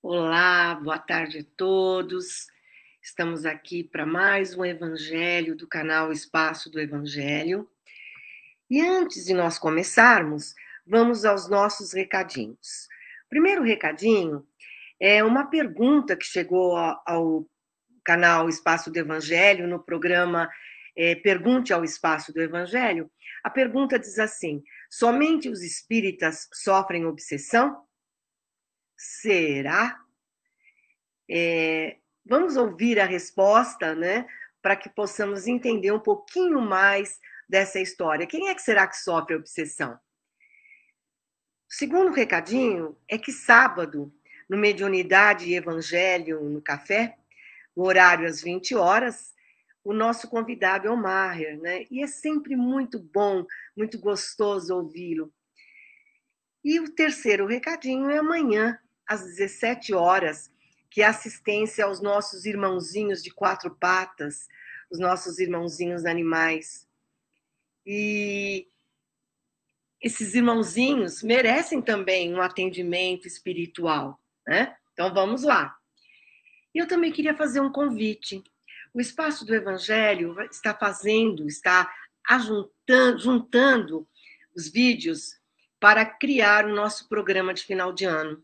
Olá, boa tarde a todos. Estamos aqui para mais um evangelho do canal Espaço do Evangelho. E antes de nós começarmos, vamos aos nossos recadinhos. Primeiro recadinho é uma pergunta que chegou ao canal Espaço do Evangelho no programa é, Pergunte ao Espaço do Evangelho. A pergunta diz assim: somente os espíritas sofrem obsessão? Será? É, vamos ouvir a resposta, né? Para que possamos entender um pouquinho mais dessa história. Quem é que será que sofre obsessão? O segundo recadinho é que sábado, no Mediunidade e Evangelho no Café, o horário às 20 horas, o nosso convidado é o Maher, né? E é sempre muito bom, muito gostoso ouvi-lo. E o terceiro recadinho é amanhã, às 17 horas, que é assistência aos nossos irmãozinhos de quatro patas, os nossos irmãozinhos animais. E esses irmãozinhos merecem também um atendimento espiritual, né? Então vamos lá. E eu também queria fazer um convite. O Espaço do Evangelho está fazendo, está ajuntando, juntando os vídeos para criar o nosso programa de final de ano.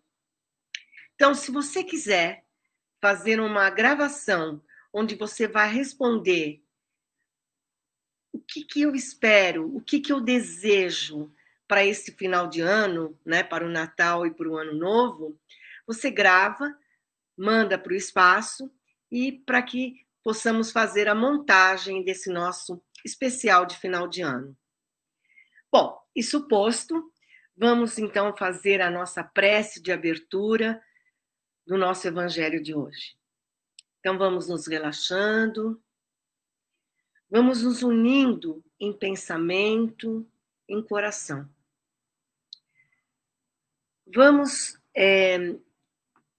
Então, se você quiser fazer uma gravação onde você vai responder o que, que eu espero, o que, que eu desejo para esse final de ano, né, para o Natal e para o Ano Novo, você grava, manda para o espaço e para que possamos fazer a montagem desse nosso especial de final de ano. Bom, isso posto, vamos então fazer a nossa prece de abertura do nosso evangelho de hoje. Então vamos nos relaxando, vamos nos unindo em pensamento, em coração. Vamos é,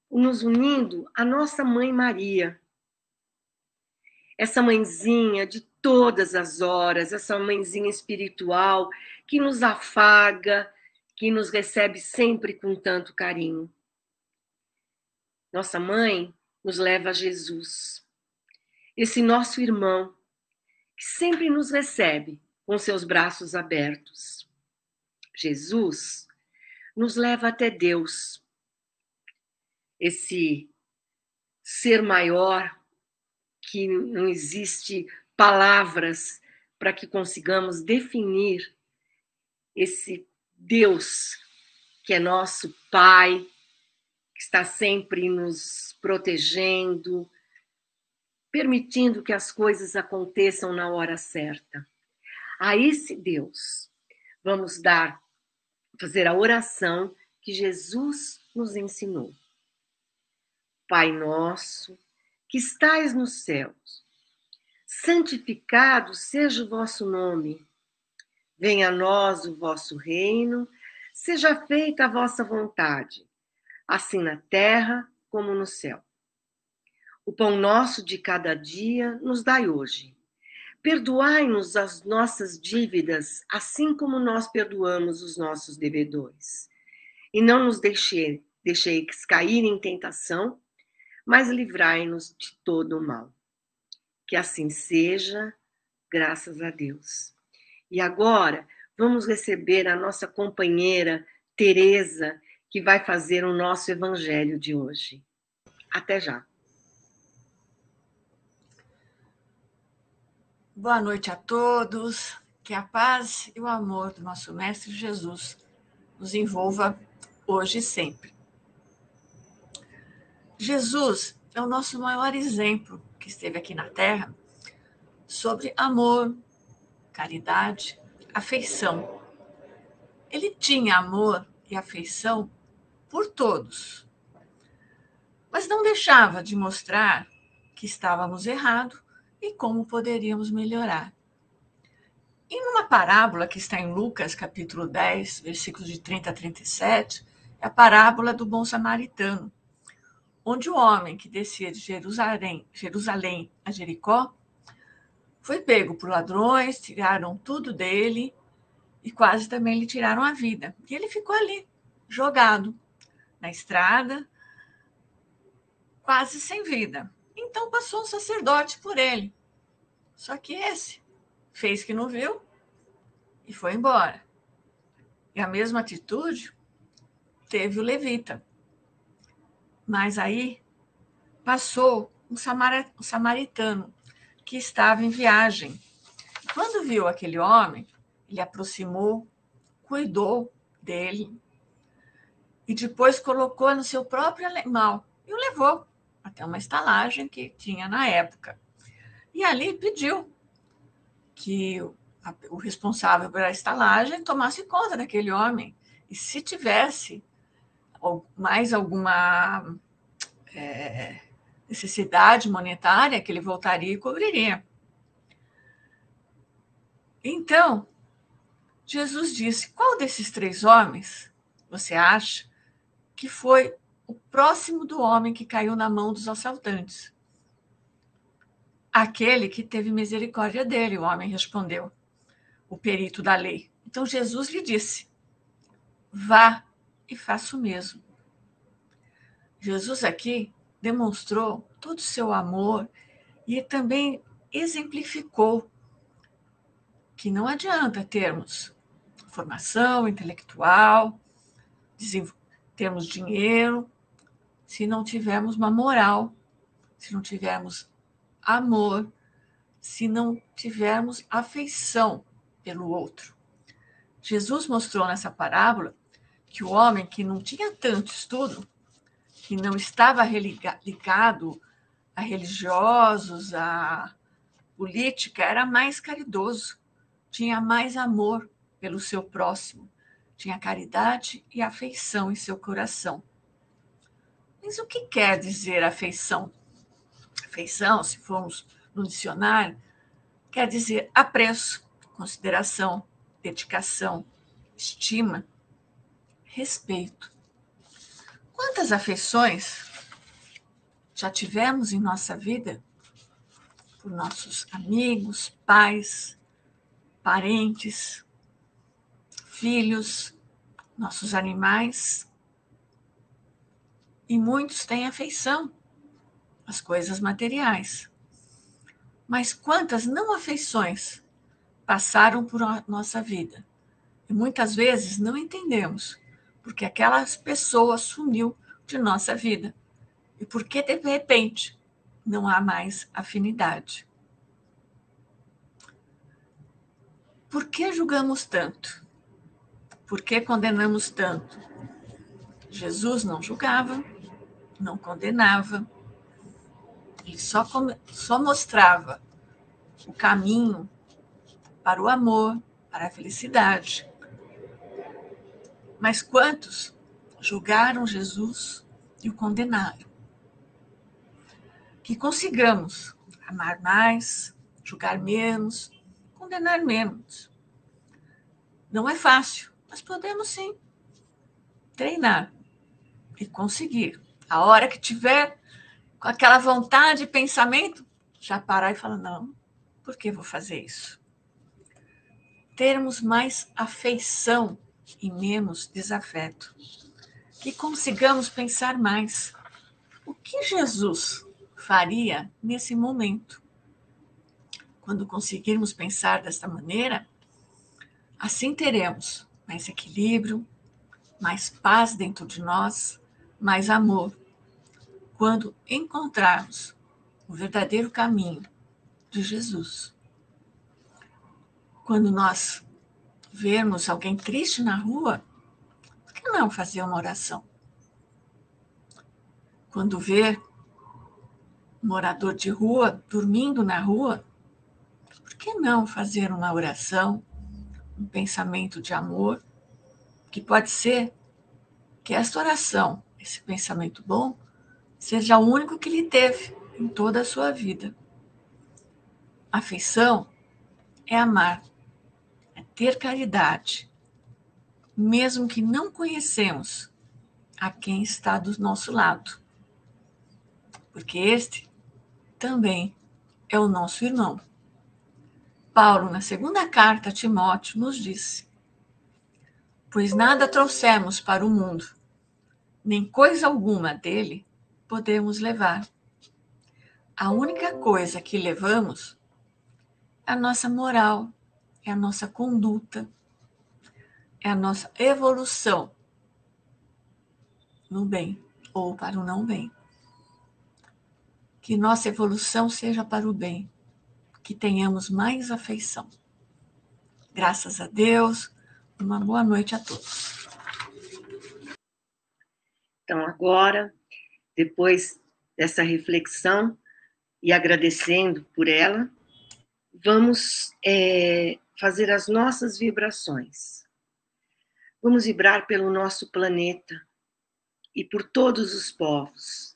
nos unindo à nossa mãe Maria, essa mãezinha de todas as horas, essa mãezinha espiritual que nos afaga, que nos recebe sempre com tanto carinho. Nossa mãe nos leva a Jesus, esse nosso irmão, que sempre nos recebe com seus braços abertos. Jesus nos leva até Deus, esse ser maior que não existe palavras para que consigamos definir esse Deus que é nosso Pai, que está sempre nos protegendo, permitindo que as coisas aconteçam na hora certa. A esse Deus vamos dar fazer a oração que Jesus nos ensinou. Pai nosso, que estais nos céus, santificado seja o vosso nome. Venha a nós o vosso reino, seja feita a vossa vontade assim na terra como no céu. O pão nosso de cada dia nos dai hoje. Perdoai-nos as nossas dívidas, assim como nós perdoamos os nossos devedores. E não nos deixeis, deixeis cair em tentação, mas livrai-nos de todo o mal. Que assim seja, graças a Deus. E agora, vamos receber a nossa companheira Teresa, que vai fazer o nosso evangelho de hoje. Até já. Boa noite a todos. Que a paz e o amor do nosso Mestre Jesus nos envolva hoje e sempre. Jesus é o nosso maior exemplo que esteve aqui na Terra sobre amor, caridade, afeição. Ele tinha amor e afeição por todos. Mas não deixava de mostrar que estávamos errados e como poderíamos melhorar. E numa parábola que está em Lucas, capítulo 10, versículos de 30 a 37, é a parábola do bom samaritano, onde o homem que descia de Jerusalém, Jerusalém a Jericó foi pego por ladrões, tiraram tudo dele e quase também lhe tiraram a vida. E ele ficou ali, jogado, na estrada, quase sem vida. Então passou um sacerdote por ele. Só que esse fez que não viu e foi embora. E a mesma atitude teve o levita. Mas aí passou um samaritano que estava em viagem. Quando viu aquele homem, ele aproximou, cuidou dele e depois colocou no seu próprio animal e o levou até uma estalagem que tinha na época. E ali pediu que o responsável pela estalagem tomasse conta daquele homem. E se tivesse mais alguma é, necessidade monetária, que ele voltaria e cobriria. Então, Jesus disse: Qual desses três homens você acha que foi o próximo do homem que caiu na mão dos assaltantes? Aquele que teve misericórdia dele, o homem respondeu, o perito da lei. Então Jesus lhe disse: Vá e faça o mesmo. Jesus aqui demonstrou todo o seu amor e também exemplificou que não adianta termos formação intelectual, termos dinheiro, se não tivermos uma moral, se não tivermos amor, se não tivermos afeição pelo outro. Jesus mostrou nessa parábola que o homem que não tinha tanto estudo, que não estava ligado a religiosos, a política, era mais caridoso, tinha mais amor pelo seu próximo, tinha caridade e afeição em seu coração. Mas o que quer dizer afeição? Afeição, se formos no dicionário, quer dizer apreço, consideração, dedicação, estima, respeito. Quantas afeições já tivemos em nossa vida por nossos amigos, pais, parentes, filhos, nossos animais. E muitos têm afeição às coisas materiais. Mas quantas não afeições passaram por nossa vida? E muitas vezes não entendemos porque aquela pessoa sumiu de nossa vida e porque de repente não há mais afinidade. Por que julgamos tanto? Por que condenamos tanto? Jesus não julgava, não condenava, ele só, só mostrava o caminho para o amor, para a felicidade. Mas quantos julgaram Jesus e o condenaram? Que consigamos amar mais, julgar menos, condenar menos. Não é fácil, mas podemos sim treinar e conseguir. A hora que tiver com aquela vontade e pensamento, já parar e falar: não, por que vou fazer isso? Termos mais afeição e menos desafeto. Que consigamos pensar mais. O que Jesus faria nesse momento? Quando conseguirmos pensar desta maneira, assim teremos mais equilíbrio, mais paz dentro de nós, mais amor. Quando encontrarmos o verdadeiro caminho de Jesus. Quando nós vermos alguém triste na rua, por que não fazer uma oração? Quando ver um morador de rua dormindo na rua, por que não fazer uma oração? Um pensamento de amor, que pode ser que esta oração, esse pensamento bom, seja o único que lhe teve em toda a sua vida. Afeição é amar, é ter caridade, mesmo que não conhecemos a quem está do nosso lado. Porque este também é o nosso irmão. Paulo, na segunda carta a Timóteo, nos disse: Pois nada trouxemos para o mundo, nem coisa alguma dele podemos levar. A única coisa que levamos é a nossa moral, é a nossa conduta, é a nossa evolução no bem ou para o não bem. Que nossa evolução seja para o bem, que tenhamos mais afeição. Graças a Deus, uma boa noite a todos. Então, agora, depois dessa reflexão e agradecendo por ela, vamos é, fazer as nossas vibrações. Vamos vibrar pelo nosso planeta e por todos os povos,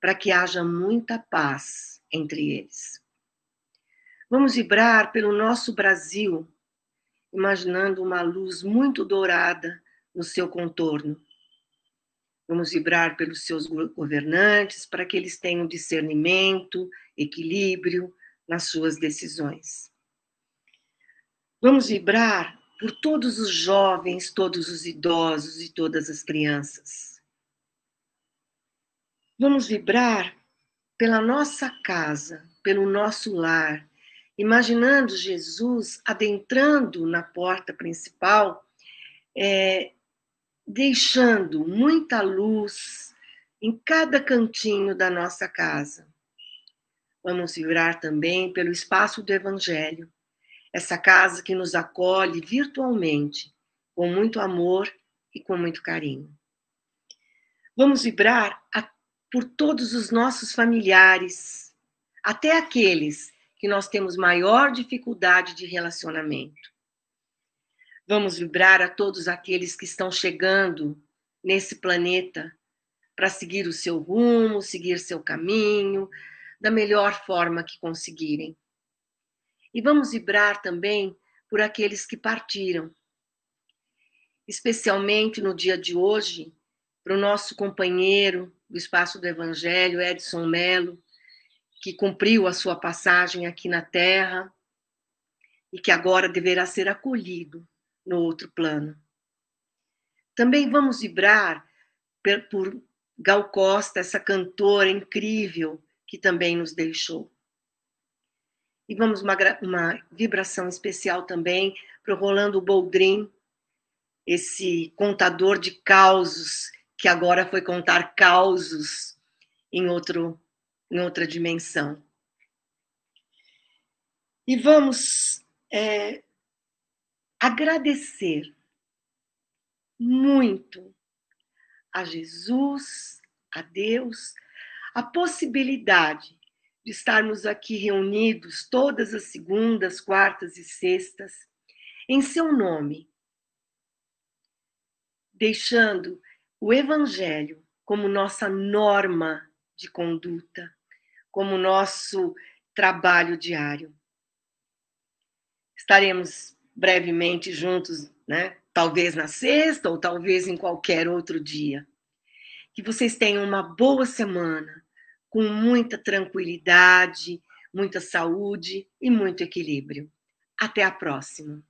para que haja muita paz entre eles. Vamos vibrar pelo nosso Brasil, imaginando uma luz muito dourada no seu contorno. Vamos vibrar pelos seus governantes para que eles tenham discernimento, equilíbrio nas suas decisões. Vamos vibrar por todos os jovens, todos os idosos e todas as crianças. Vamos vibrar pela nossa casa, pelo nosso lar, imaginando Jesus adentrando na porta principal, é, deixando muita luz em cada cantinho da nossa casa. Vamos vibrar também pelo espaço do Evangelho, essa casa que nos acolhe virtualmente, com muito amor e com muito carinho. Vamos vibrar a, por todos os nossos familiares, até aqueles que nós temos maior dificuldade de relacionamento. Vamos vibrar a todos aqueles que estão chegando nesse planeta para seguir o seu rumo, seguir seu caminho, da melhor forma que conseguirem. E vamos vibrar também por aqueles que partiram. Especialmente no dia de hoje, para o nosso companheiro do Espaço do Evangelho, Edson Melo, que cumpriu a sua passagem aqui na Terra e que agora deverá ser acolhido no outro plano. Também vamos vibrar por Gal Costa, essa cantora incrível que também nos deixou. E vamos uma, uma vibração especial também para o Rolando Boldrin, esse contador de causos, que agora foi contar causos em, outro, em outra dimensão. E vamos é, agradecer muito a Jesus, a Deus, a possibilidade de estarmos aqui reunidos todas as segundas, quartas e sextas, em seu nome, deixando o Evangelho como nossa norma de conduta, como nosso trabalho diário. Estaremos brevemente juntos, né? Talvez na sexta ou talvez em qualquer outro dia. Que vocês tenham uma boa semana com muita tranquilidade, muita saúde e muito equilíbrio. Até a próxima!